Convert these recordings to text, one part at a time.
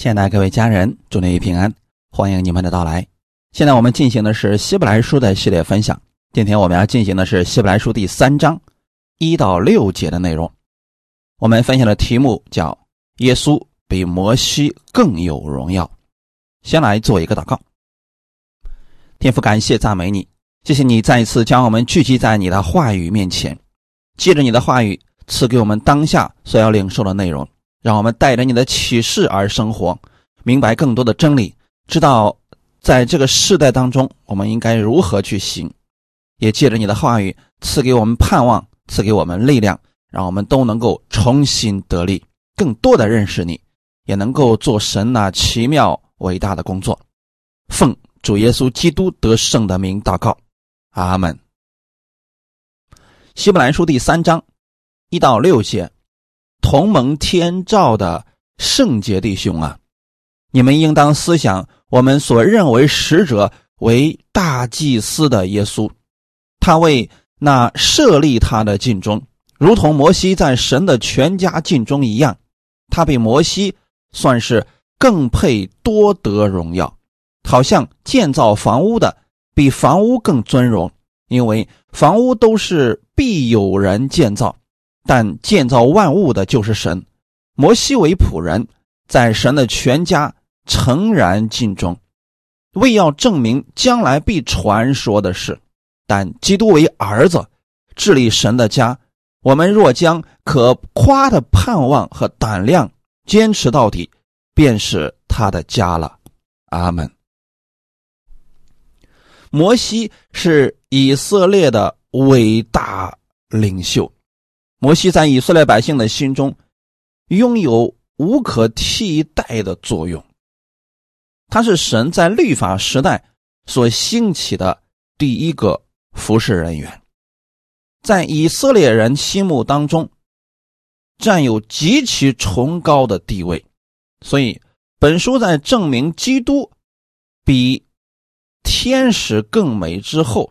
亲爱的各位家人，祝您平安，欢迎你们的到来。现在我们进行的是希伯来书的系列分享，今天我们要进行的是希伯来书第三章一到六节的内容。我们分享的题目叫“耶稣比摩西更有荣耀”。先来做一个祷告，天父，感谢赞美你，谢谢你再一次将我们聚集在你的话语面前，借着你的话语赐给我们当下所要领受的内容。让我们带着你的启示而生活，明白更多的真理，知道在这个世代当中我们应该如何去行。也借着你的话语赐给我们盼望，赐给我们力量，让我们都能够重新得力，更多的认识你，也能够做神那奇妙伟大的工作。奉主耶稣基督得胜的名祷告，阿门。希伯来书第三章一到六节。同盟天照的圣洁弟兄啊，你们应当思想我们所认为使者为大祭司的耶稣，他为那设立他的尽忠，如同摩西在神的全家尽忠一样，他比摩西算是更配多得荣耀，好像建造房屋的比房屋更尊荣，因为房屋都是必有人建造。但建造万物的就是神，摩西为仆人，在神的全家诚然尽忠，为要证明将来必传说的事。但基督为儿子，治理神的家。我们若将可夸的盼望和胆量坚持到底，便是他的家了。阿门。摩西是以色列的伟大领袖。摩西在以色列百姓的心中拥有无可替代的作用，他是神在律法时代所兴起的第一个服侍人员，在以色列人心目当中占有极其崇高的地位，所以本书在证明基督比天使更美之后，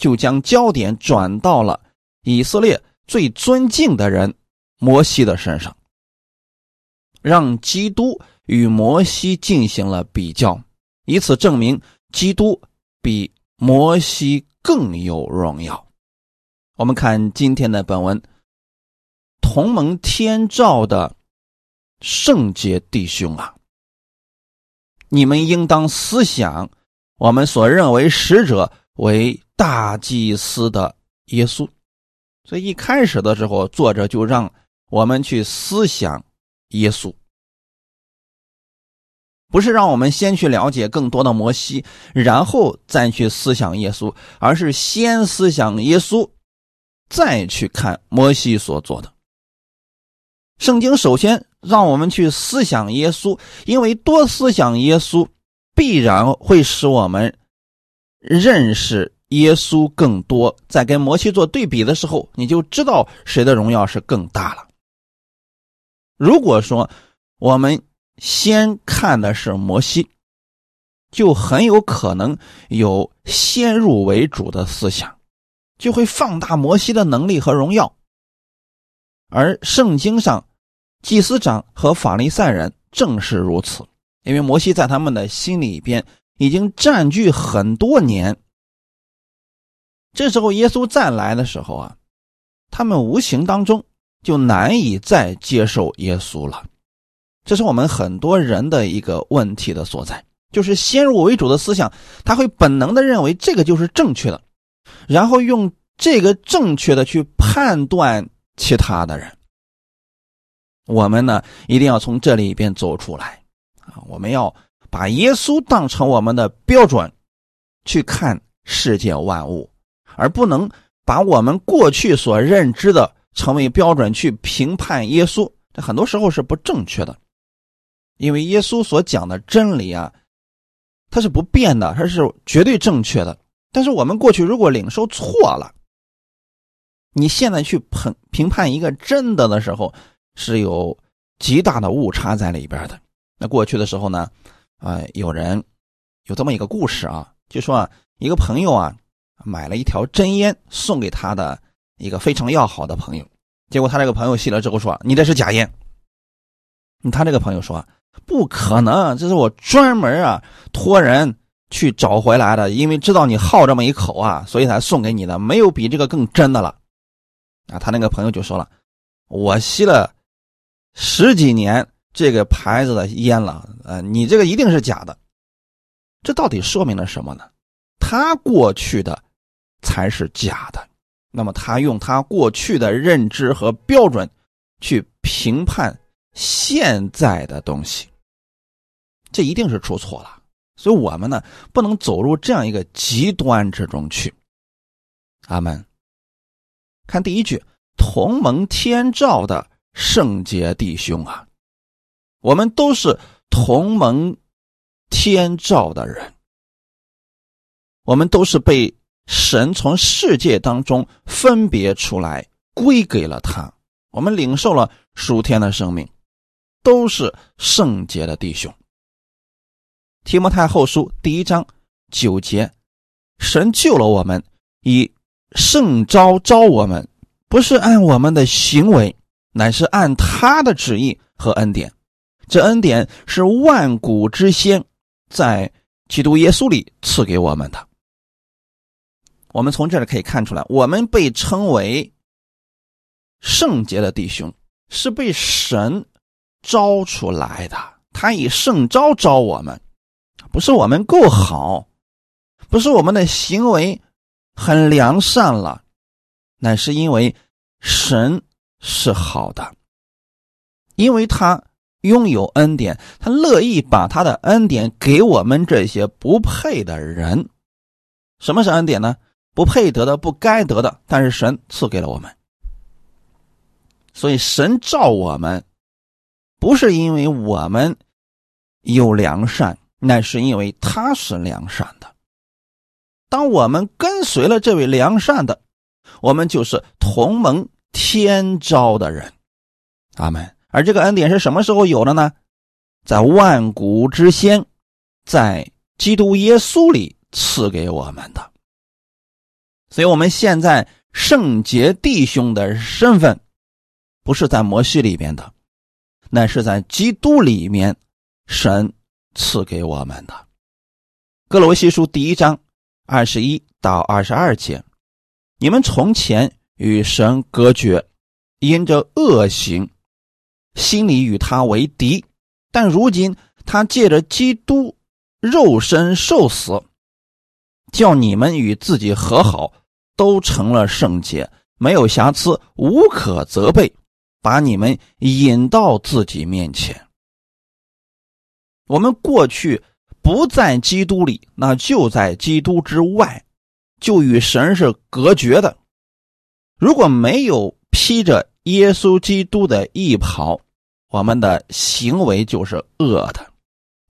就将焦点转到了以色列。最尊敬的人摩西的身上，让基督与摩西进行了比较，以此证明基督比摩西更有荣耀。我们看今天的本文，同盟天照的圣洁弟兄啊，你们应当思想我们所认为使者为大祭司的耶稣。所以一开始的时候，作者就让我们去思想耶稣，不是让我们先去了解更多的摩西，然后再去思想耶稣，而是先思想耶稣，再去看摩西所做的。圣经首先让我们去思想耶稣，因为多思想耶稣，必然会使我们认识。耶稣更多，在跟摩西做对比的时候，你就知道谁的荣耀是更大了。如果说我们先看的是摩西，就很有可能有先入为主的思想，就会放大摩西的能力和荣耀。而圣经上，祭司长和法利赛人正是如此，因为摩西在他们的心里边已经占据很多年。这时候，耶稣再来的时候啊，他们无形当中就难以再接受耶稣了。这是我们很多人的一个问题的所在，就是先入为主的思想，他会本能的认为这个就是正确的，然后用这个正确的去判断其他的人。我们呢，一定要从这里边走出来啊！我们要把耶稣当成我们的标准，去看世界万物。而不能把我们过去所认知的成为标准去评判耶稣，这很多时候是不正确的。因为耶稣所讲的真理啊，它是不变的，它是绝对正确的。但是我们过去如果领受错了，你现在去评评判一个真的的时候，是有极大的误差在里边的。那过去的时候呢，啊，有人有这么一个故事啊，就说啊，一个朋友啊。买了一条真烟送给他的一个非常要好的朋友，结果他这个朋友吸了之后说：“你这是假烟。”他这个朋友说：“不可能，这是我专门啊托人去找回来的，因为知道你好这么一口啊，所以才送给你的，没有比这个更真的了。啊，他那个朋友就说了，我吸了十几年这个牌子的烟了，呃，你这个一定是假的。这到底说明了什么呢？他过去的才是假的，那么他用他过去的认知和标准去评判现在的东西，这一定是出错了。所以，我们呢不能走入这样一个极端之中去。阿门。看第一句，同盟天照的圣洁弟兄啊，我们都是同盟天照的人。我们都是被神从世界当中分别出来，归给了他。我们领受了属天的生命，都是圣洁的弟兄。提摩太后书第一章九节，神救了我们，以圣招招我们，不是按我们的行为，乃是按他的旨意和恩典。这恩典是万古之先，在基督耶稣里赐给我们的。我们从这里可以看出来，我们被称为圣洁的弟兄，是被神招出来的。他以圣招招我们，不是我们够好，不是我们的行为很良善了，乃是因为神是好的，因为他拥有恩典，他乐意把他的恩典给我们这些不配的人。什么是恩典呢？不配得的、不该得的，但是神赐给了我们，所以神造我们，不是因为我们有良善，乃是因为他是良善的。当我们跟随了这位良善的，我们就是同盟天朝的人。阿门。而这个恩典是什么时候有的呢？在万古之先，在基督耶稣里赐给我们的。所以，我们现在圣洁弟兄的身份，不是在摩西里边的，乃是在基督里面，神赐给我们的。哥罗西书第一章二十一到二十二节：你们从前与神隔绝，因着恶行，心里与他为敌；但如今他借着基督肉身受死，叫你们与自己和好。都成了圣洁，没有瑕疵，无可责备，把你们引到自己面前。我们过去不在基督里，那就在基督之外，就与神是隔绝的。如果没有披着耶稣基督的衣袍，我们的行为就是恶的，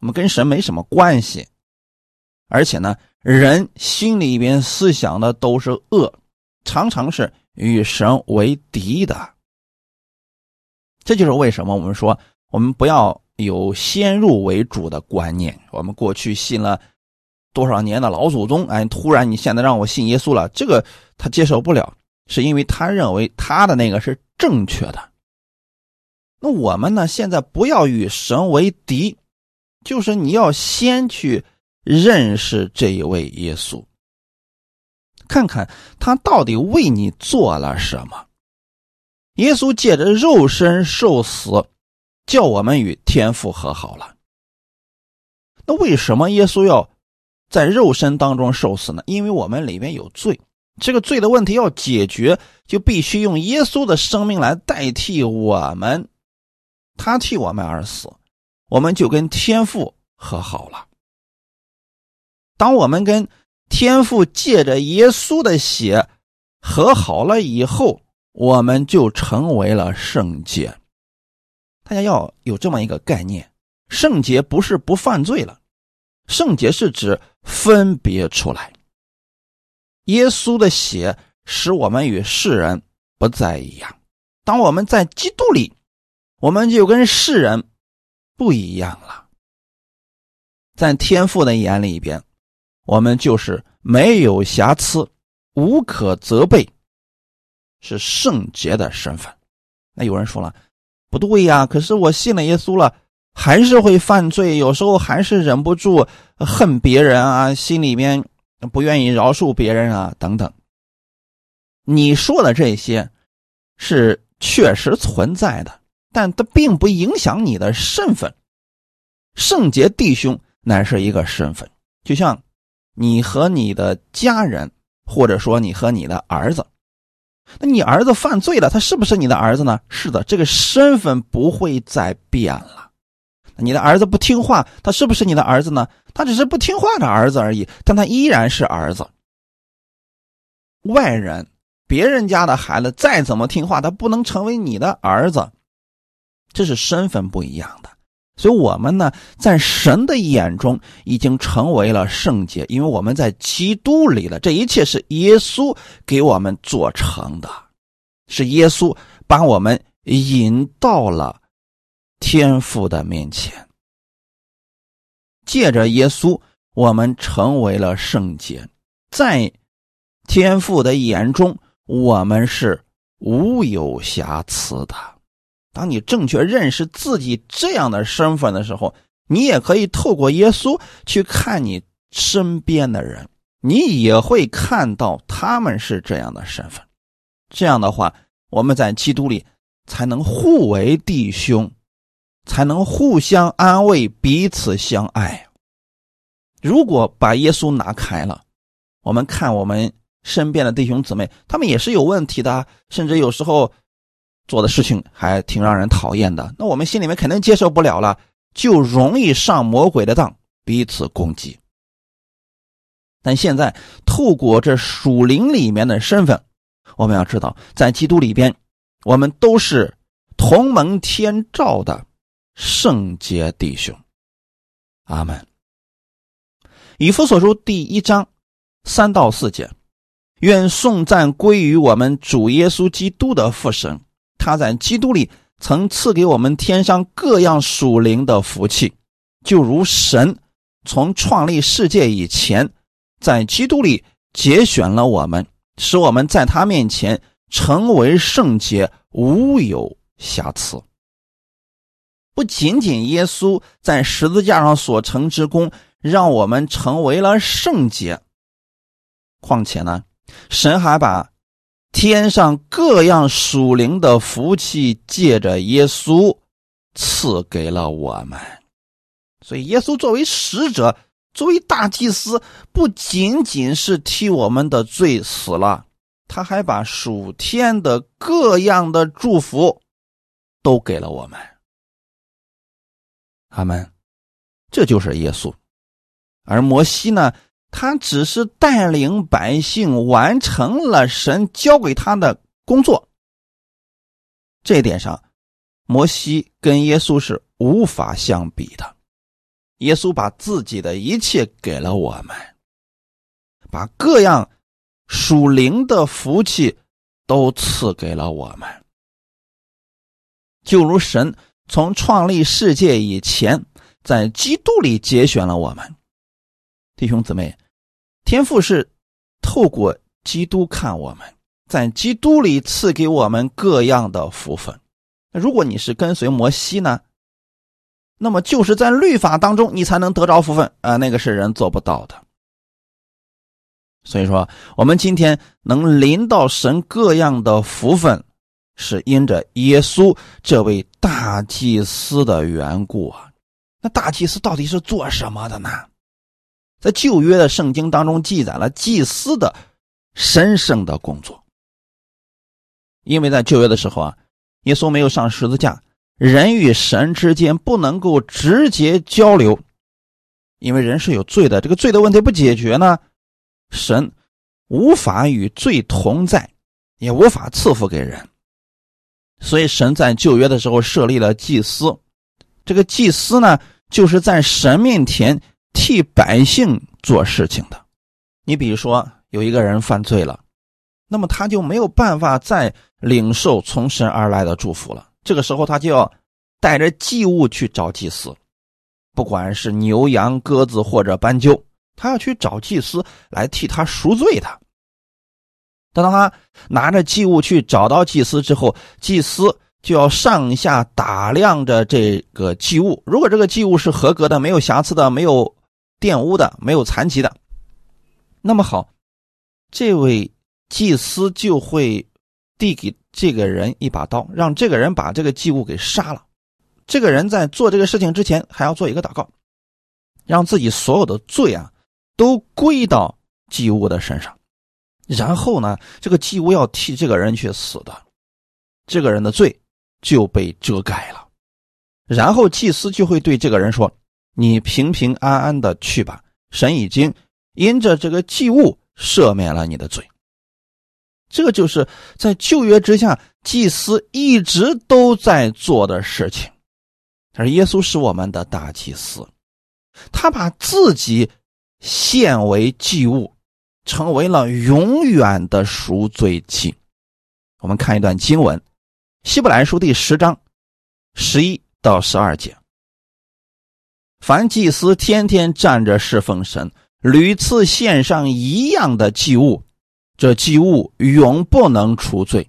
我们跟神没什么关系，而且呢。人心里边思想的都是恶，常常是与神为敌的。这就是为什么我们说，我们不要有先入为主的观念。我们过去信了多少年的老祖宗，哎，突然你现在让我信耶稣了，这个他接受不了，是因为他认为他的那个是正确的。那我们呢？现在不要与神为敌，就是你要先去。认识这一位耶稣，看看他到底为你做了什么。耶稣借着肉身受死，叫我们与天父和好了。那为什么耶稣要在肉身当中受死呢？因为我们里面有罪，这个罪的问题要解决，就必须用耶稣的生命来代替我们，他替我们而死，我们就跟天父和好了。当我们跟天父借着耶稣的血和好了以后，我们就成为了圣洁。大家要有这么一个概念：圣洁不是不犯罪了，圣洁是指分别出来。耶稣的血使我们与世人不再一样。当我们在基督里，我们就跟世人不一样了。在天父的眼里边。我们就是没有瑕疵、无可责备，是圣洁的身份。那有人说了，不对呀，可是我信了耶稣了，还是会犯罪，有时候还是忍不住恨别人啊，心里面不愿意饶恕别人啊，等等。你说的这些是确实存在的，但它并不影响你的身份。圣洁弟兄乃是一个身份，就像你和你的家人，或者说你和你的儿子。那你儿子犯罪了，他是不是你的儿子呢？是的，这个身份不会再变了。你的儿子不听话，他是不是你的儿子呢？他只是不听话的儿子而已，但他依然是儿子。外人、别人家的孩子再怎么听话，他不能成为你的儿子，这是身份不一样的。所以，我们呢，在神的眼中已经成为了圣洁，因为我们在基督里了。这一切是耶稣给我们做成的，是耶稣把我们引到了天父的面前。借着耶稣，我们成为了圣洁，在天父的眼中，我们是无有瑕疵的。当你正确认识自己这样的身份的时候，你也可以透过耶稣去看你身边的人，你也会看到他们是这样的身份。这样的话，我们在基督里才能互为弟兄，才能互相安慰，彼此相爱。如果把耶稣拿开了，我们看我们身边的弟兄姊妹，他们也是有问题的，甚至有时候。做的事情还挺让人讨厌的，那我们心里面肯定接受不了了，就容易上魔鬼的当，彼此攻击。但现在透过这属灵里面的身份，我们要知道，在基督里边，我们都是同盟天照的圣洁弟兄。阿门。以弗所书第一章三到四节，愿颂赞归于我们主耶稣基督的父神。他在基督里曾赐给我们天上各样属灵的福气，就如神从创立世界以前，在基督里节选了我们，使我们在他面前成为圣洁，无有瑕疵。不仅仅耶稣在十字架上所成之功，让我们成为了圣洁，况且呢，神还把。天上各样属灵的福气，借着耶稣赐给了我们。所以，耶稣作为使者，作为大祭司，不仅仅是替我们的罪死了，他还把属天的各样的祝福都给了我们。阿门。这就是耶稣，而摩西呢？他只是带领百姓完成了神交给他的工作。这点上，摩西跟耶稣是无法相比的。耶稣把自己的一切给了我们，把各样属灵的福气都赐给了我们，就如神从创立世界以前，在基督里节选了我们，弟兄姊妹。天赋是透过基督看我们，在基督里赐给我们各样的福分。如果你是跟随摩西呢，那么就是在律法当中你才能得着福分啊，那个是人做不到的。所以说，我们今天能临到神各样的福分，是因着耶稣这位大祭司的缘故啊。那大祭司到底是做什么的呢？在旧约的圣经当中记载了祭司的神圣的工作，因为在旧约的时候啊，耶稣没有上十字架，人与神之间不能够直接交流，因为人是有罪的，这个罪的问题不解决呢，神无法与罪同在，也无法赐福给人，所以神在旧约的时候设立了祭司，这个祭司呢，就是在神面前。替百姓做事情的，你比如说有一个人犯罪了，那么他就没有办法再领受从神而来的祝福了。这个时候他就要带着祭物去找祭司，不管是牛羊鸽子或者斑鸠，他要去找祭司来替他赎罪的。等到他拿着祭物去找到祭司之后，祭司就要上下打量着这个祭物，如果这个祭物是合格的、没有瑕疵的、没有玷污的、没有残疾的，那么好，这位祭司就会递给这个人一把刀，让这个人把这个祭物给杀了。这个人在做这个事情之前，还要做一个祷告，让自己所有的罪啊都归到祭物的身上，然后呢，这个祭物要替这个人去死的，这个人的罪。就被遮盖了，然后祭司就会对这个人说：“你平平安安的去吧，神已经因着这个祭物赦免了你的罪。”这就是在旧约之下祭司一直都在做的事情。而耶稣是我们的大祭司，他把自己献为祭物，成为了永远的赎罪祭。我们看一段经文。希伯来书第十章十一到十二节：凡祭司天天站着侍奉神，屡次献上一样的祭物，这祭物永不能除罪；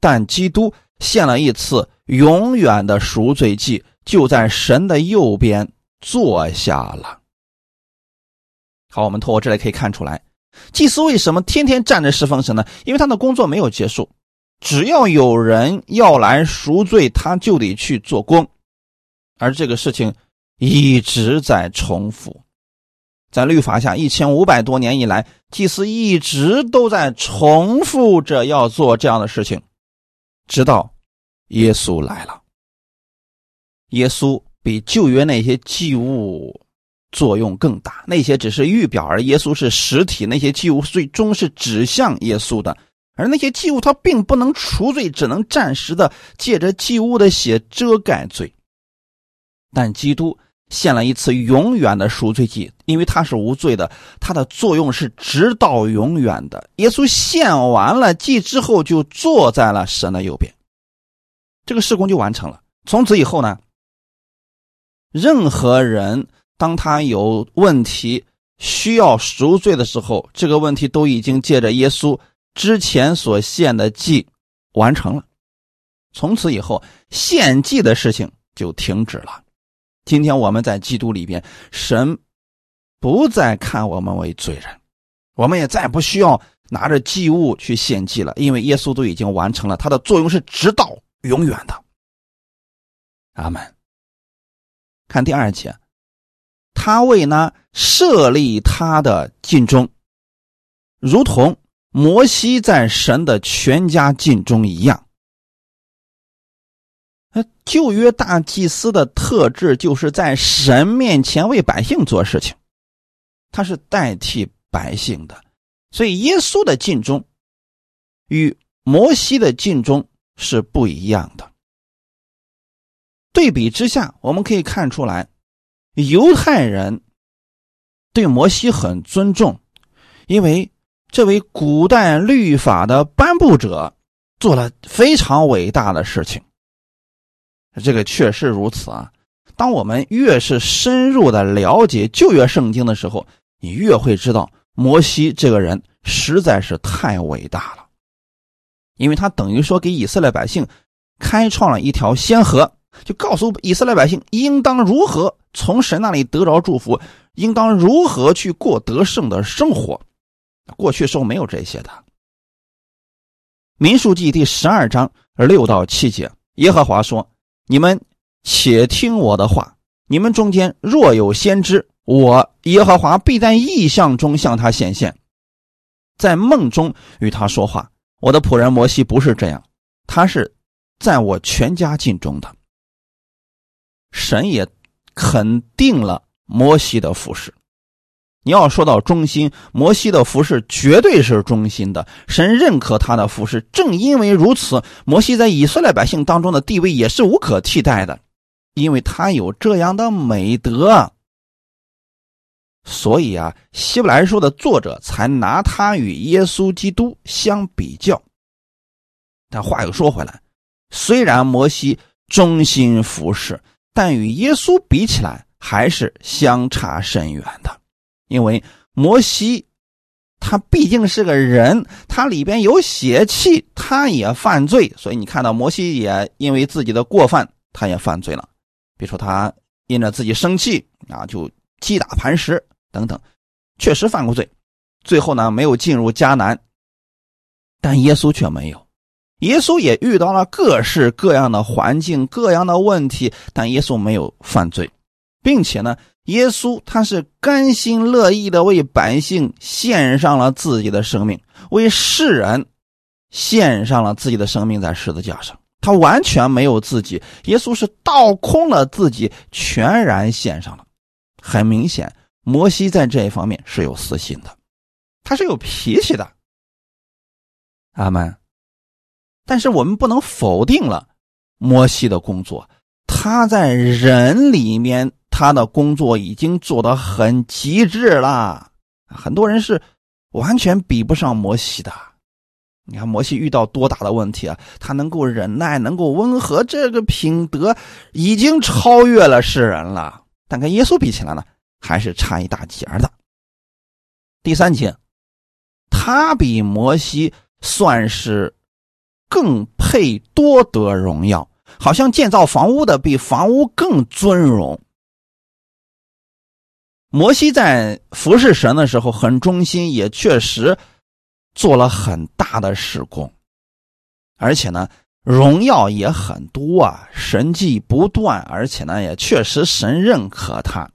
但基督献了一次永远的赎罪祭，就在神的右边坐下了。好，我们通过这里可以看出来，祭司为什么天天站着侍奉神呢？因为他的工作没有结束。只要有人要来赎罪，他就得去做工，而这个事情一直在重复。在律法下，一千五百多年以来，祭司一直都在重复着要做这样的事情，直到耶稣来了。耶稣比旧约那些祭物作用更大，那些只是预表，而耶稣是实体。那些祭物最终是指向耶稣的。而那些祭物，它并不能除罪，只能暂时的借着祭物的血遮盖罪。但基督献了一次永远的赎罪祭，因为他是无罪的，他的作用是直到永远的。耶稣献完了祭之后，就坐在了神的右边，这个事工就完成了。从此以后呢，任何人当他有问题需要赎罪的时候，这个问题都已经借着耶稣。之前所献的祭完成了，从此以后献祭的事情就停止了。今天我们在基督里边，神不再看我们为罪人，我们也再不需要拿着祭物去献祭了，因为耶稣都已经完成了，他的作用是直到永远的。阿门。看第二节，他为呢设立他的尽忠，如同。摩西在神的全家境中一样，那旧约大祭司的特质就是在神面前为百姓做事情，他是代替百姓的，所以耶稣的尽忠与摩西的尽忠是不一样的。对比之下，我们可以看出来，犹太人对摩西很尊重，因为。这位古代律法的颁布者做了非常伟大的事情，这个确实如此啊！当我们越是深入的了解旧约圣经的时候，你越会知道摩西这个人实在是太伟大了，因为他等于说给以色列百姓开创了一条先河，就告诉以色列百姓应当如何从神那里得着祝福，应当如何去过得胜的生活。过去时候没有这些的。民数记第十二章六到七节，耶和华说：“你们且听我的话，你们中间若有先知，我耶和华必在异象中向他显现，在梦中与他说话。我的仆人摩西不是这样，他是在我全家尽中的。神也肯定了摩西的服饰。你要说到忠心，摩西的服饰绝对是忠心的，神认可他的服饰。正因为如此，摩西在以色列百姓当中的地位也是无可替代的，因为他有这样的美德。所以啊，希伯来书的作者才拿他与耶稣基督相比较。但话又说回来，虽然摩西忠心服侍，但与耶稣比起来，还是相差甚远的。因为摩西他毕竟是个人，他里边有血气，他也犯罪。所以你看到摩西也因为自己的过犯，他也犯罪了。比如说他因着自己生气啊，就击打磐石等等，确实犯过罪。最后呢，没有进入迦南，但耶稣却没有。耶稣也遇到了各式各样的环境、各样的问题，但耶稣没有犯罪，并且呢，耶稣他是甘心乐意的为百姓献上了自己的生命，为世人献上了自己的生命在十字架上。他完全没有自己，耶稣是倒空了自己，全然献上了。很明显，摩西在这一方面是有私心的，他是有脾气的。阿门。但是我们不能否定了摩西的工作，他在人里面他的工作已经做得很极致了。很多人是完全比不上摩西的。你看摩西遇到多大的问题啊？他能够忍耐，能够温和，这个品德已经超越了世人了。但跟耶稣比起来呢，还是差一大截的。第三节，他比摩西算是更配多得荣耀，好像建造房屋的比房屋更尊荣。摩西在服侍神的时候很忠心，也确实。做了很大的事工，而且呢，荣耀也很多啊，神迹不断，而且呢，也确实神认可他。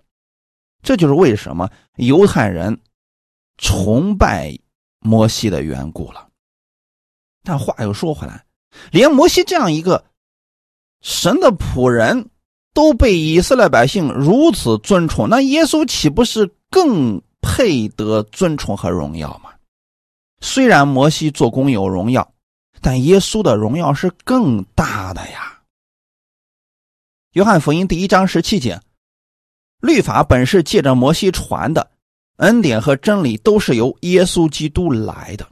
这就是为什么犹太人崇拜摩西的缘故了。但话又说回来，连摩西这样一个神的仆人，都被以色列百姓如此尊崇，那耶稣岂不是更配得尊崇和荣耀吗？虽然摩西做工有荣耀，但耶稣的荣耀是更大的呀。约翰福音第一章十七节，律法本是借着摩西传的，恩典和真理都是由耶稣基督来的。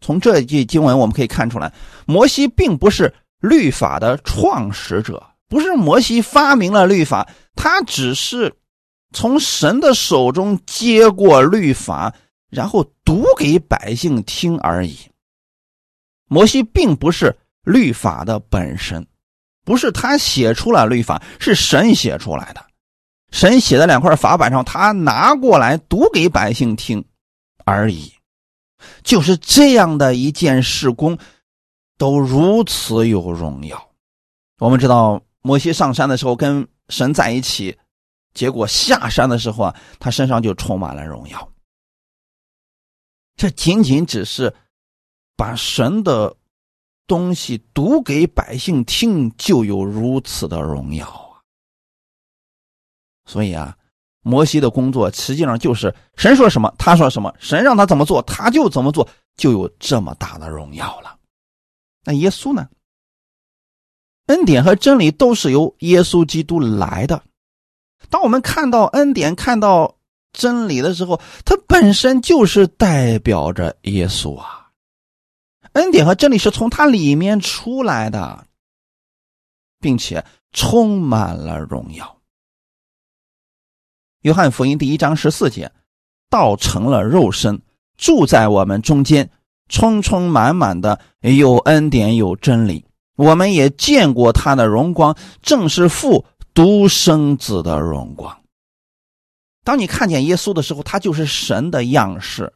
从这一句经文我们可以看出来，摩西并不是律法的创始者，不是摩西发明了律法，他只是从神的手中接过律法。然后读给百姓听而已。摩西并不是律法的本身，不是他写出了律法，是神写出来的。神写在两块法板上，他拿过来读给百姓听而已。就是这样的一件事工，都如此有荣耀。我们知道，摩西上山的时候跟神在一起，结果下山的时候啊，他身上就充满了荣耀。这仅仅只是把神的东西读给百姓听，就有如此的荣耀啊！所以啊，摩西的工作实际上就是神说什么，他说什么，神让他怎么做，他就怎么做，就有这么大的荣耀了。那耶稣呢？恩典和真理都是由耶稣基督来的。当我们看到恩典，看到。真理的时候，它本身就是代表着耶稣啊，恩典和真理是从它里面出来的，并且充满了荣耀。约翰福音第一章十四节，道成了肉身，住在我们中间，充充满满的有恩典有真理。我们也见过他的荣光，正是父独生子的荣光。当你看见耶稣的时候，他就是神的样式。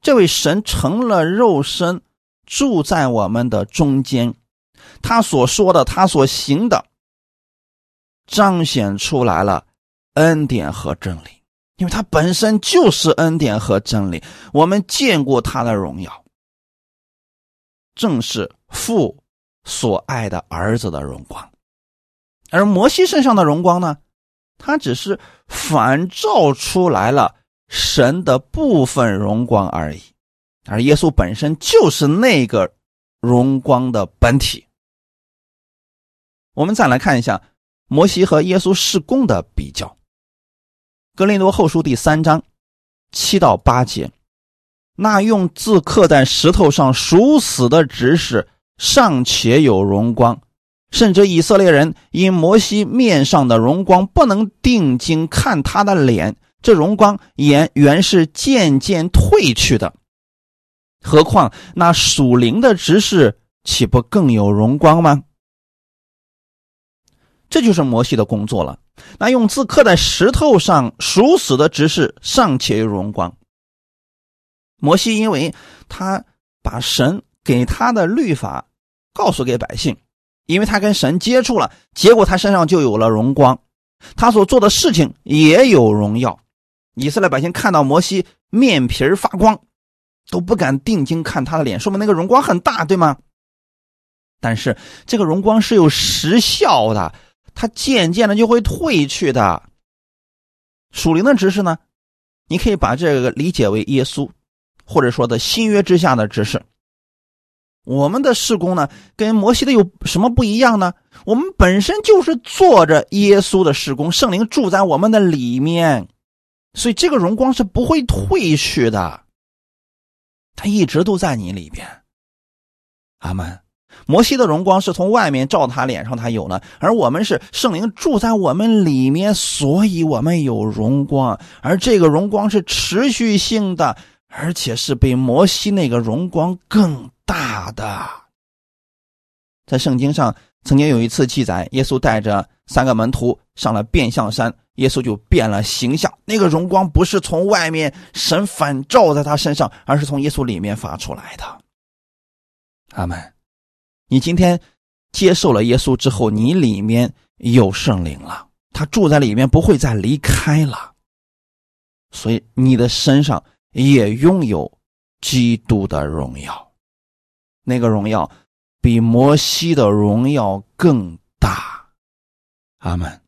这位神成了肉身，住在我们的中间。他所说的，他所行的，彰显出来了恩典和真理。因为他本身就是恩典和真理。我们见过他的荣耀，正是父所爱的儿子的荣光。而摩西身上的荣光呢？他只是反照出来了神的部分荣光而已，而耶稣本身就是那个荣光的本体。我们再来看一下摩西和耶稣施工的比较，《格林多后书》第三章七到八节，那用字刻在石头上属死的指示尚且有荣光。甚至以色列人因摩西面上的荣光不能定睛看他的脸，这荣光也原是渐渐褪去的。何况那属灵的执事岂不更有荣光吗？这就是摩西的工作了。那用字刻在石头上属死的执事尚且有荣光。摩西因为他把神给他的律法告诉给百姓，因为他跟神接触了，结果他身上就有了荣光，他所做的事情也有荣耀。以色列百姓看到摩西面皮发光。都不敢定睛看他的脸，说明那个荣光很大，对吗？但是这个荣光是有时效的，它渐渐的就会褪去的。属灵的知识呢，你可以把这个理解为耶稣，或者说的新约之下的知识。我们的事工呢，跟摩西的有什么不一样呢？我们本身就是做着耶稣的事工，圣灵住在我们的里面，所以这个荣光是不会褪去的。他一直都在你里边，阿门。摩西的荣光是从外面照他脸上，他有了；而我们是圣灵住在我们里面，所以我们有荣光。而这个荣光是持续性的，而且是比摩西那个荣光更大的。在圣经上曾经有一次记载，耶稣带着三个门徒上了变相山。耶稣就变了形象，那个荣光不是从外面神反照在他身上，而是从耶稣里面发出来的。阿门。你今天接受了耶稣之后，你里面有圣灵了，他住在里面，不会再离开了。所以你的身上也拥有基督的荣耀，那个荣耀比摩西的荣耀更大。阿门。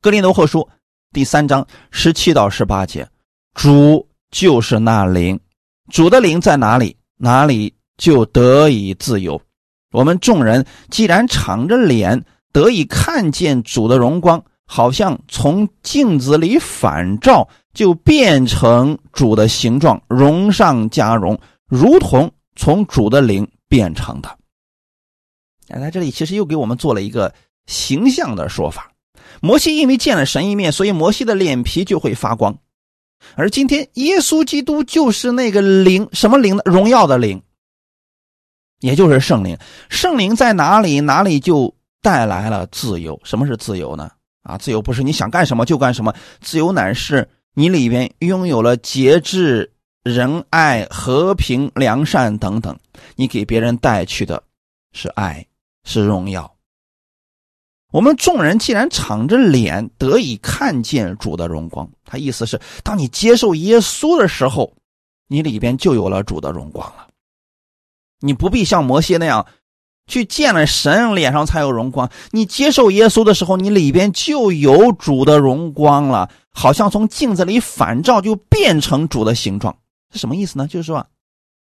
格林德后书第三章十七到十八节，主就是那灵，主的灵在哪里，哪里就得以自由。我们众人既然敞着脸得以看见主的荣光，好像从镜子里反照，就变成主的形状，荣上加荣，如同从主的灵变成的。哎，在这里其实又给我们做了一个形象的说法。摩西因为见了神一面，所以摩西的脸皮就会发光。而今天，耶稣基督就是那个灵，什么灵呢？荣耀的灵，也就是圣灵。圣灵在哪里，哪里就带来了自由。什么是自由呢？啊，自由不是你想干什么就干什么，自由乃是你里边拥有了节制、仁爱、和平、良善等等，你给别人带去的是爱，是荣耀。我们众人既然敞着脸得以看见主的荣光，他意思是，当你接受耶稣的时候，你里边就有了主的荣光了。你不必像摩西那样，去见了神脸上才有荣光。你接受耶稣的时候，你里边就有主的荣光了，好像从镜子里反照，就变成主的形状。是什么意思呢？就是说，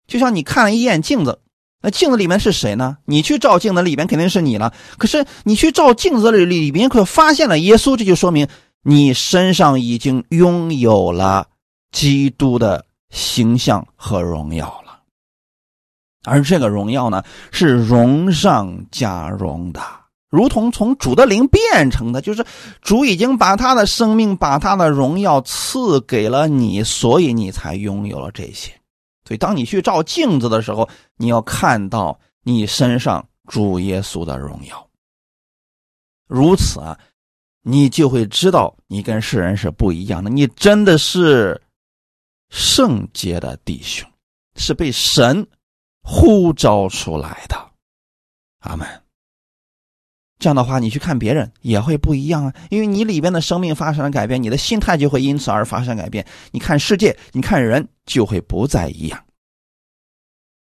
就像你看了一眼镜子。那镜子里面是谁呢？你去照镜子里面肯定是你了。可是你去照镜子里里面，可发现了耶稣，这就说明你身上已经拥有了基督的形象和荣耀了。而这个荣耀呢，是荣上加荣的，如同从主的灵变成的，就是主已经把他的生命、把他的荣耀赐给了你，所以你才拥有了这些。所以，当你去照镜子的时候，你要看到你身上主耶稣的荣耀。如此啊，你就会知道你跟世人是不一样的。你真的是圣洁的弟兄，是被神呼召出来的。阿门。这样的话，你去看别人也会不一样啊，因为你里边的生命发生了改变，你的心态就会因此而发生改变。你看世界，你看人，就会不再一样。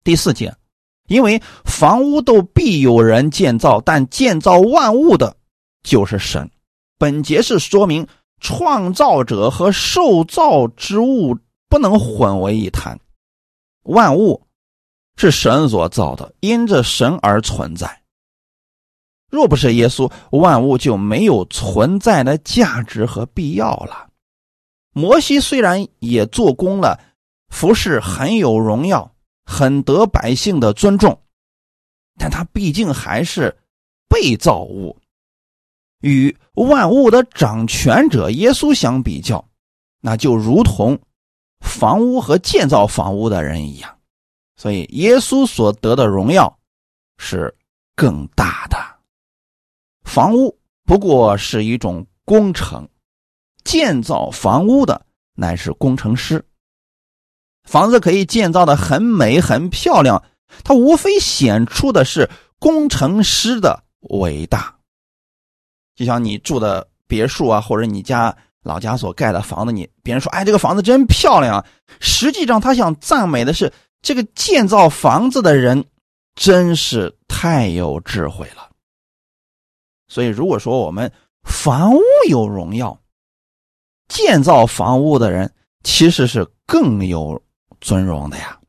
第四节，因为房屋都必有人建造，但建造万物的，就是神。本节是说明创造者和受造之物不能混为一谈。万物是神所造的，因着神而存在。若不是耶稣，万物就没有存在的价值和必要了。摩西虽然也做工了，服饰很有荣耀，很得百姓的尊重，但他毕竟还是被造物。与万物的掌权者耶稣相比较，那就如同房屋和建造房屋的人一样。所以，耶稣所得的荣耀是更大的。房屋不过是一种工程，建造房屋的乃是工程师。房子可以建造的很美很漂亮，它无非显出的是工程师的伟大。就像你住的别墅啊，或者你家老家所盖的房子，你别人说：“哎，这个房子真漂亮。”实际上，他想赞美的是。这个建造房子的人真是太有智慧了。所以，如果说我们房屋有荣耀，建造房屋的人其实是更有尊荣的呀。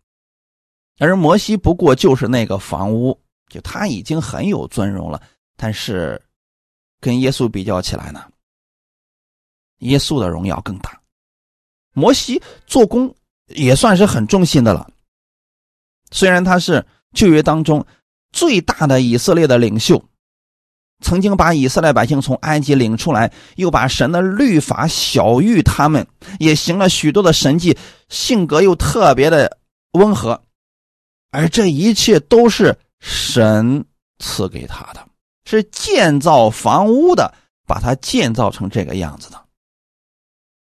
而摩西不过就是那个房屋，就他已经很有尊荣了。但是，跟耶稣比较起来呢，耶稣的荣耀更大。摩西做工也算是很忠心的了。虽然他是旧约当中最大的以色列的领袖，曾经把以色列百姓从埃及领出来，又把神的律法晓谕他们，也行了许多的神迹，性格又特别的温和，而这一切都是神赐给他的，是建造房屋的，把他建造成这个样子的。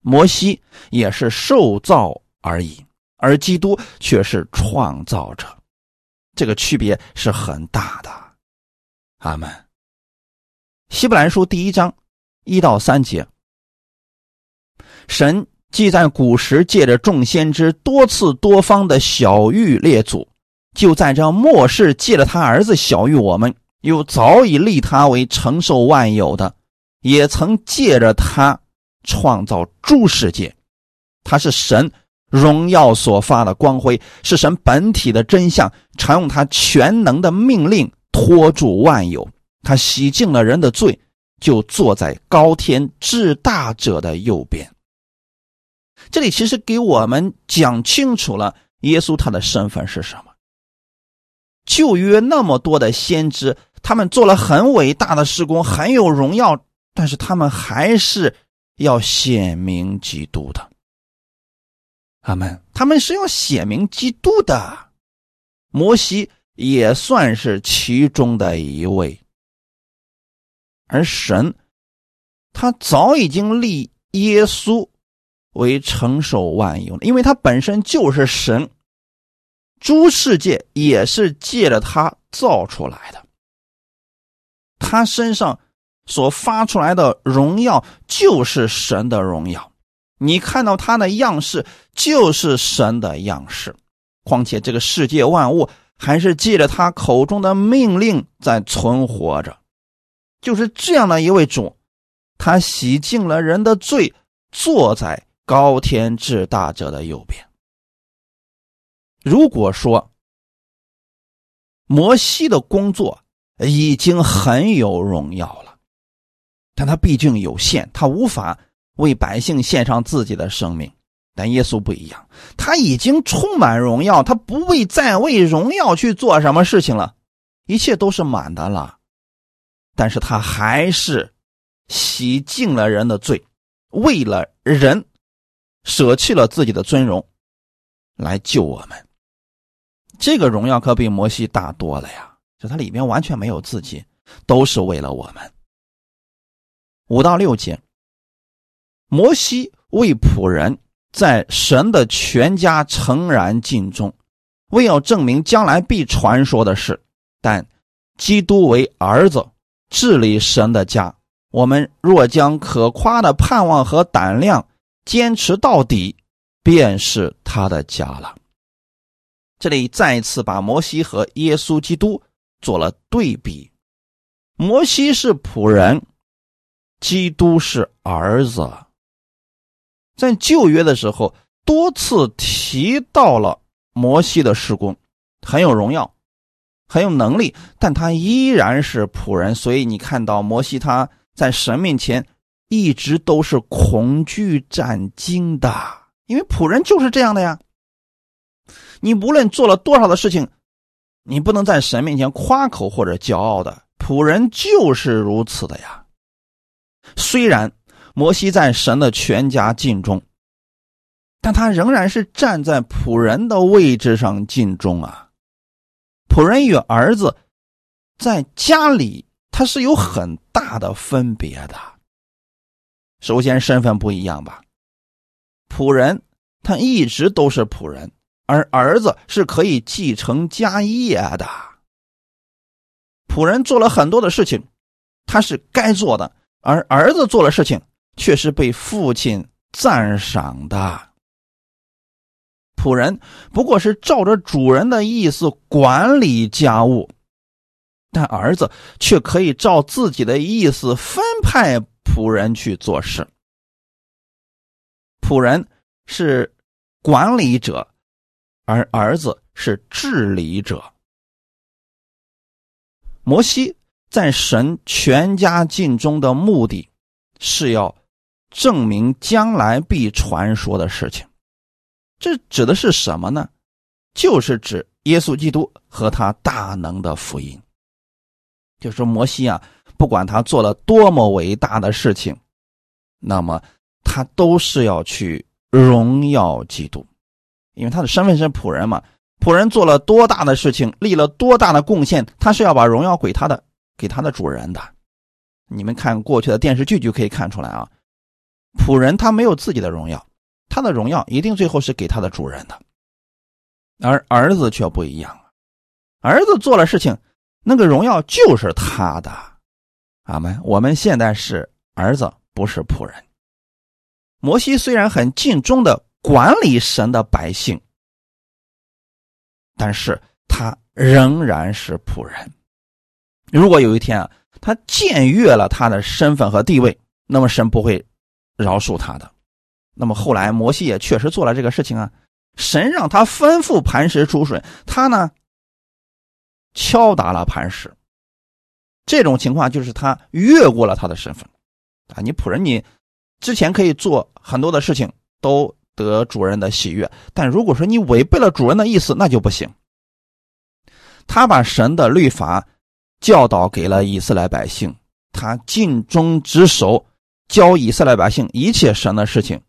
摩西也是受造而已。而基督却是创造者，这个区别是很大的。阿门。希伯来书第一章一到三节，神既在古时借着众先知多次多方的小谕列祖，就在这末世借着他儿子小谕我们，又早已立他为承受万有的，也曾借着他创造诸世界，他是神。荣耀所发的光辉是神本体的真相，常用他全能的命令托住万有。他洗净了人的罪，就坐在高天至大者的右边。这里其实给我们讲清楚了耶稣他的身份是什么。旧约那么多的先知，他们做了很伟大的施工，很有荣耀，但是他们还是要显明基督的。他们他们是要写明基督的，摩西也算是其中的一位。而神，他早已经立耶稣为承受万有了，因为他本身就是神，诸世界也是借着他造出来的。他身上所发出来的荣耀，就是神的荣耀。你看到他的样式就是神的样式，况且这个世界万物还是借着他口中的命令在存活着，就是这样的一位主，他洗净了人的罪，坐在高天至大者的右边。如果说摩西的工作已经很有荣耀了，但他毕竟有限，他无法。为百姓献上自己的生命，但耶稣不一样，他已经充满荣耀，他不为再为荣耀去做什么事情了，一切都是满的了。但是他还是洗净了人的罪，为了人舍弃了自己的尊荣来救我们。这个荣耀可比摩西大多了呀！就他里面完全没有自己，都是为了我们。五到六节。摩西为仆人，在神的全家诚然尽忠，为要证明将来必传说的事。但基督为儿子，治理神的家。我们若将可夸的盼望和胆量坚持到底，便是他的家了。这里再一次把摩西和耶稣基督做了对比。摩西是仆人，基督是儿子。在旧约的时候，多次提到了摩西的施工，很有荣耀，很有能力，但他依然是仆人。所以你看到摩西他在神面前一直都是恐惧战惊的，因为仆人就是这样的呀。你无论做了多少的事情，你不能在神面前夸口或者骄傲的，仆人就是如此的呀。虽然摩西在神的全家尽忠，但他仍然是站在仆人的位置上尽忠啊。仆人与儿子在家里他是有很大的分别的。首先身份不一样吧，仆人他一直都是仆人，而儿子是可以继承家业的。仆人做了很多的事情，他是该做的，而儿子做了事情却是被父亲赞赏的。仆人不过是照着主人的意思管理家务，但儿子却可以照自己的意思分派仆人去做事。仆人是管理者，而儿子是治理者。摩西在神全家尽忠的目的，是要证明将来必传说的事情。这指的是什么呢？就是指耶稣基督和他大能的福音。就说摩西啊，不管他做了多么伟大的事情，那么他都是要去荣耀基督，因为他的身份是仆人嘛。仆人做了多大的事情，立了多大的贡献，他是要把荣耀给他的，给他的主人的。你们看过去的电视剧就可以看出来啊，仆人他没有自己的荣耀。他的荣耀一定最后是给他的主人的，而儿子却不一样了。儿子做了事情，那个荣耀就是他的。阿门。我们现在是儿子，不是仆人。摩西虽然很尽忠的管理神的百姓，但是他仍然是仆人。如果有一天啊，他僭越了他的身份和地位，那么神不会饶恕他的。那么后来，摩西也确实做了这个事情啊。神让他吩咐磐石出水，他呢敲打了磐石。这种情况就是他越过了他的身份啊。你仆人，你之前可以做很多的事情，都得主人的喜悦。但如果说你违背了主人的意思，那就不行。他把神的律法教导给了以色列百姓，他尽忠职守，教以色列百姓一切神的事情。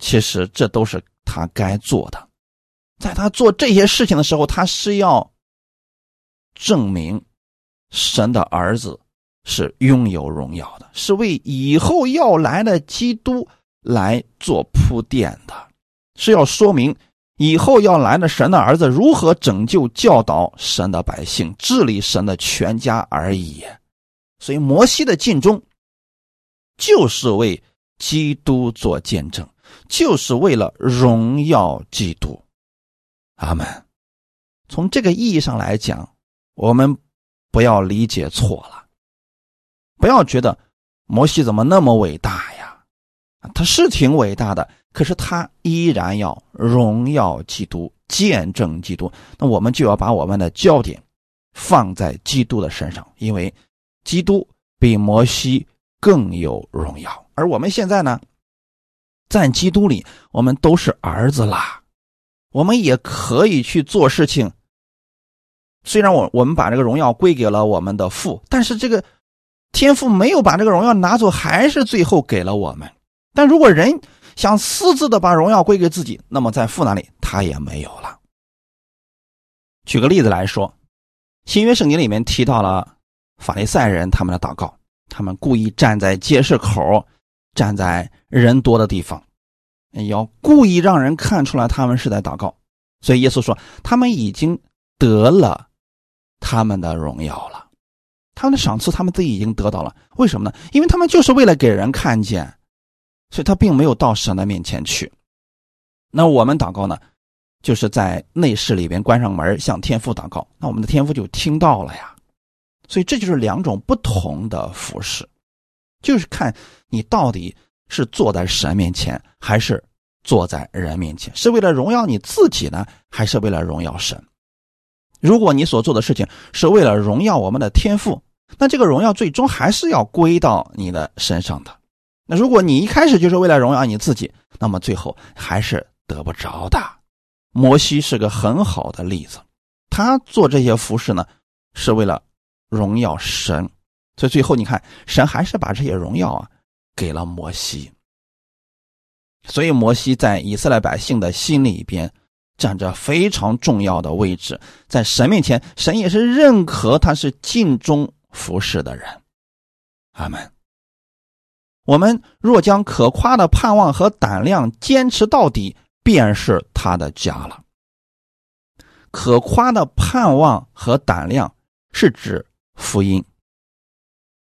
其实这都是他该做的，在他做这些事情的时候，他是要证明神的儿子是拥有荣耀的，是为以后要来的基督来做铺垫的，是要说明以后要来的神的儿子如何拯救、教导神的百姓、治理神的全家而已。所以摩西的尽忠就是为基督做见证。就是为了荣耀基督，阿门。从这个意义上来讲，我们不要理解错了，不要觉得摩西怎么那么伟大呀？他是挺伟大的，可是他依然要荣耀基督，见证基督。那我们就要把我们的焦点放在基督的身上，因为基督比摩西更有荣耀。而我们现在呢？在基督里，我们都是儿子啦，我们也可以去做事情。虽然我我们把这个荣耀归给了我们的父，但是这个天父没有把这个荣耀拿走，还是最后给了我们。但如果人想私自的把荣耀归给自己，那么在父那里他也没有了。举个例子来说，新约圣经里面提到了法利赛人他们的祷告，他们故意站在街市口。站在人多的地方，要故意让人看出来他们是在祷告。所以耶稣说，他们已经得了他们的荣耀了，他们的赏赐他们自己已经得到了。为什么呢？因为他们就是为了给人看见，所以他并没有到神的面前去。那我们祷告呢，就是在内室里边关上门向天父祷告，那我们的天父就听到了呀。所以这就是两种不同的服饰。就是看你到底是坐在神面前，还是坐在人面前，是为了荣耀你自己呢，还是为了荣耀神？如果你所做的事情是为了荣耀我们的天赋，那这个荣耀最终还是要归到你的身上的。那如果你一开始就是为了荣耀你自己，那么最后还是得不着的。摩西是个很好的例子，他做这些服饰呢，是为了荣耀神。所以最后你看，神还是把这些荣耀啊给了摩西。所以摩西在以色列百姓的心里边占着非常重要的位置，在神面前，神也是认可他是尽忠服侍的人。阿门。我们若将可夸的盼望和胆量坚持到底，便是他的家了。可夸的盼望和胆量是指福音。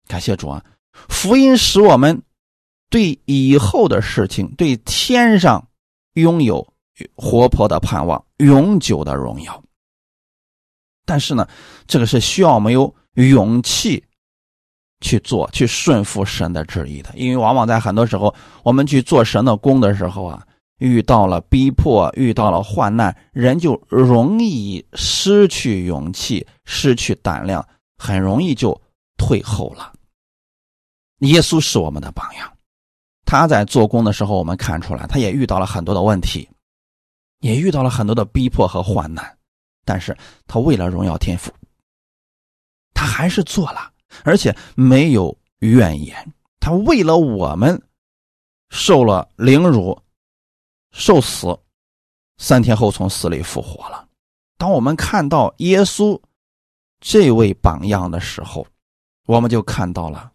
感谢主啊！福音使我们对以后的事情、对天上拥有活泼的盼望、永久的荣耀。但是呢，这个是需要我们有勇气去做、去顺服神的旨意的。因为往往在很多时候，我们去做神的工的时候啊，遇到了逼迫、遇到了患难，人就容易失去勇气、失去胆量，很容易就退后了。耶稣是我们的榜样，他在做工的时候，我们看出来，他也遇到了很多的问题，也遇到了很多的逼迫和患难，但是他为了荣耀天赋，他还是做了，而且没有怨言。他为了我们受了凌辱、受死，三天后从死里复活了。当我们看到耶稣这位榜样的时候，我们就看到了。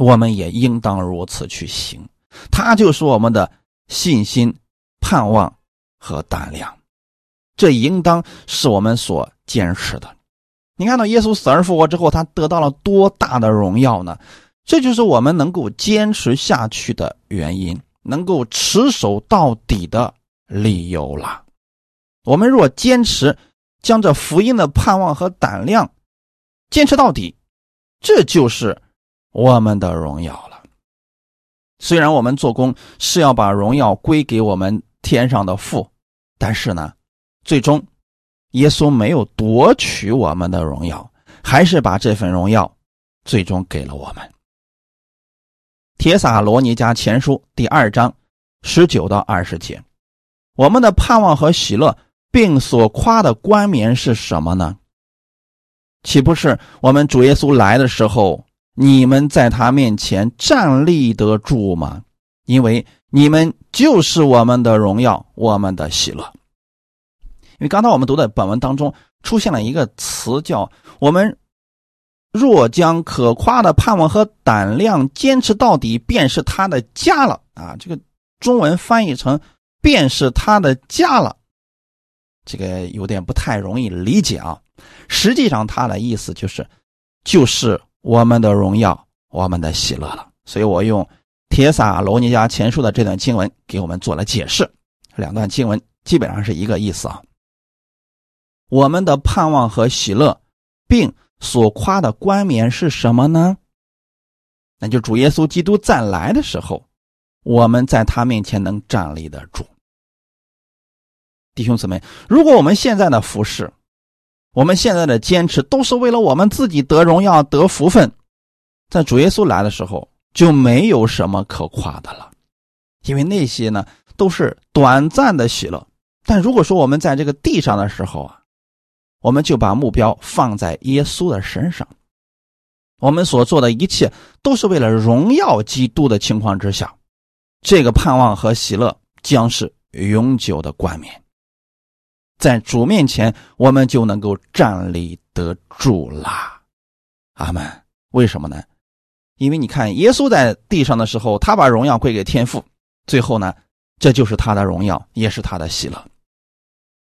我们也应当如此去行，他就是我们的信心、盼望和胆量，这应当是我们所坚持的。你看到耶稣死而复活之后，他得到了多大的荣耀呢？这就是我们能够坚持下去的原因，能够持守到底的理由了。我们若坚持将这福音的盼望和胆量坚持到底，这就是。我们的荣耀了。虽然我们做工是要把荣耀归给我们天上的父，但是呢，最终耶稣没有夺取我们的荣耀，还是把这份荣耀最终给了我们。铁撒罗尼迦前书第二章十九到二十节，我们的盼望和喜乐，并所夸的冠冕是什么呢？岂不是我们主耶稣来的时候？你们在他面前站立得住吗？因为你们就是我们的荣耀，我们的喜乐。因为刚才我们读的本文当中出现了一个词，叫“我们若将可夸的盼望和胆量坚持到底，便是他的家了”。啊，这个中文翻译成“便是他的家了”，这个有点不太容易理解啊。实际上，他的意思就是，就是。我们的荣耀，我们的喜乐了。所以我用《铁撒罗尼迦前书》的这段经文给我们做了解释。两段经文基本上是一个意思啊。我们的盼望和喜乐，并所夸的冠冕是什么呢？那就主耶稣基督再来的时候，我们在他面前能站立得住。弟兄姊妹，如果我们现在的服饰，我们现在的坚持都是为了我们自己得荣耀、得福分，在主耶稣来的时候就没有什么可夸的了，因为那些呢都是短暂的喜乐。但如果说我们在这个地上的时候啊，我们就把目标放在耶稣的身上，我们所做的一切都是为了荣耀基督的情况之下，这个盼望和喜乐将是永久的冠冕。在主面前，我们就能够站立得住啦，阿门。为什么呢？因为你看，耶稣在地上的时候，他把荣耀归给天父，最后呢，这就是他的荣耀，也是他的喜乐。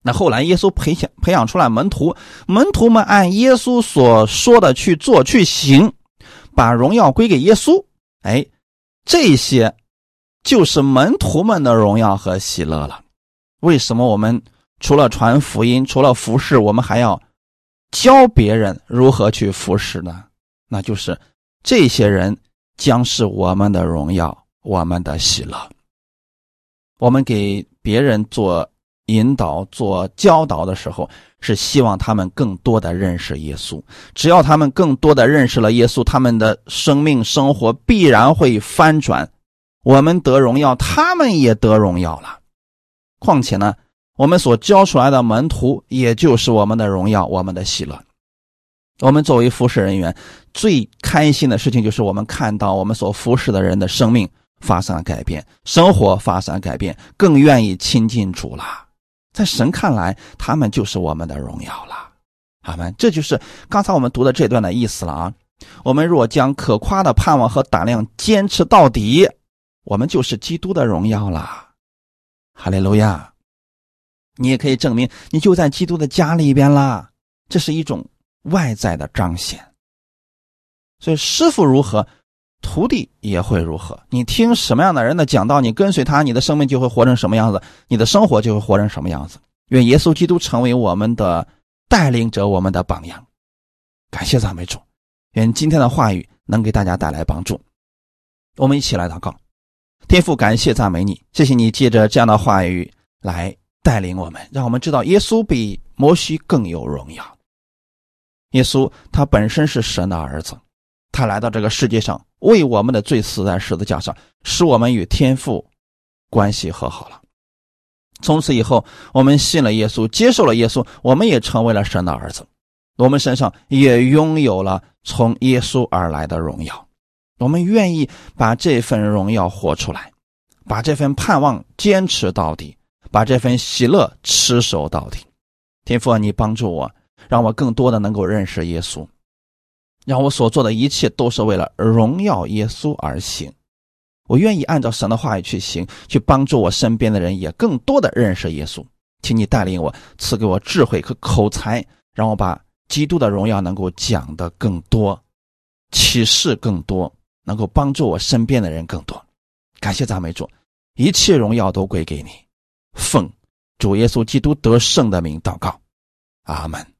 那后来，耶稣培养培养出来门徒，门徒们按耶稣所说的去做去行，把荣耀归给耶稣。哎，这些就是门徒们的荣耀和喜乐了。为什么我们？除了传福音，除了服侍，我们还要教别人如何去服侍呢？那就是这些人将是我们的荣耀，我们的喜乐。我们给别人做引导、做教导的时候，是希望他们更多的认识耶稣。只要他们更多的认识了耶稣，他们的生命生活必然会翻转。我们得荣耀，他们也得荣耀了。况且呢？我们所教出来的门徒，也就是我们的荣耀，我们的喜乐。我们作为服侍人员，最开心的事情就是我们看到我们所服侍的人的生命发生了改变，生活发生了改变，更愿意亲近主了。在神看来，他们就是我们的荣耀了。阿门。这就是刚才我们读的这段的意思了啊。我们若将可夸的盼望和胆量坚持到底，我们就是基督的荣耀了。哈利路亚。你也可以证明，你就在基督的家里边啦。这是一种。外在的彰显，所以师傅如何，徒弟也会如何。你听什么样的人的讲道，你跟随他，你的生命就会活成什么样子，你的生活就会活成什么样子。愿耶稣基督成为我们的带领者，我们的榜样。感谢赞美主，愿今天的话语能给大家带来帮助。我们一起来祷告，天父，感谢赞美你，谢谢你借着这样的话语来带领我们，让我们知道耶稣比摩西更有荣耀。耶稣他本身是神的儿子，他来到这个世界上为我们的罪死在十字架上，使我们与天父关系和好了。从此以后，我们信了耶稣，接受了耶稣，我们也成为了神的儿子。我们身上也拥有了从耶稣而来的荣耀。我们愿意把这份荣耀活出来，把这份盼望坚持到底，把这份喜乐持守到底。天父，你帮助我。让我更多的能够认识耶稣，让我所做的一切都是为了荣耀耶稣而行。我愿意按照神的话语去行，去帮助我身边的人也更多的认识耶稣。请你带领我，赐给我智慧和口才，让我把基督的荣耀能够讲得更多，启示更多，能够帮助我身边的人更多。感谢赞美主，一切荣耀都归给你。奉主耶稣基督得胜的名祷告，阿门。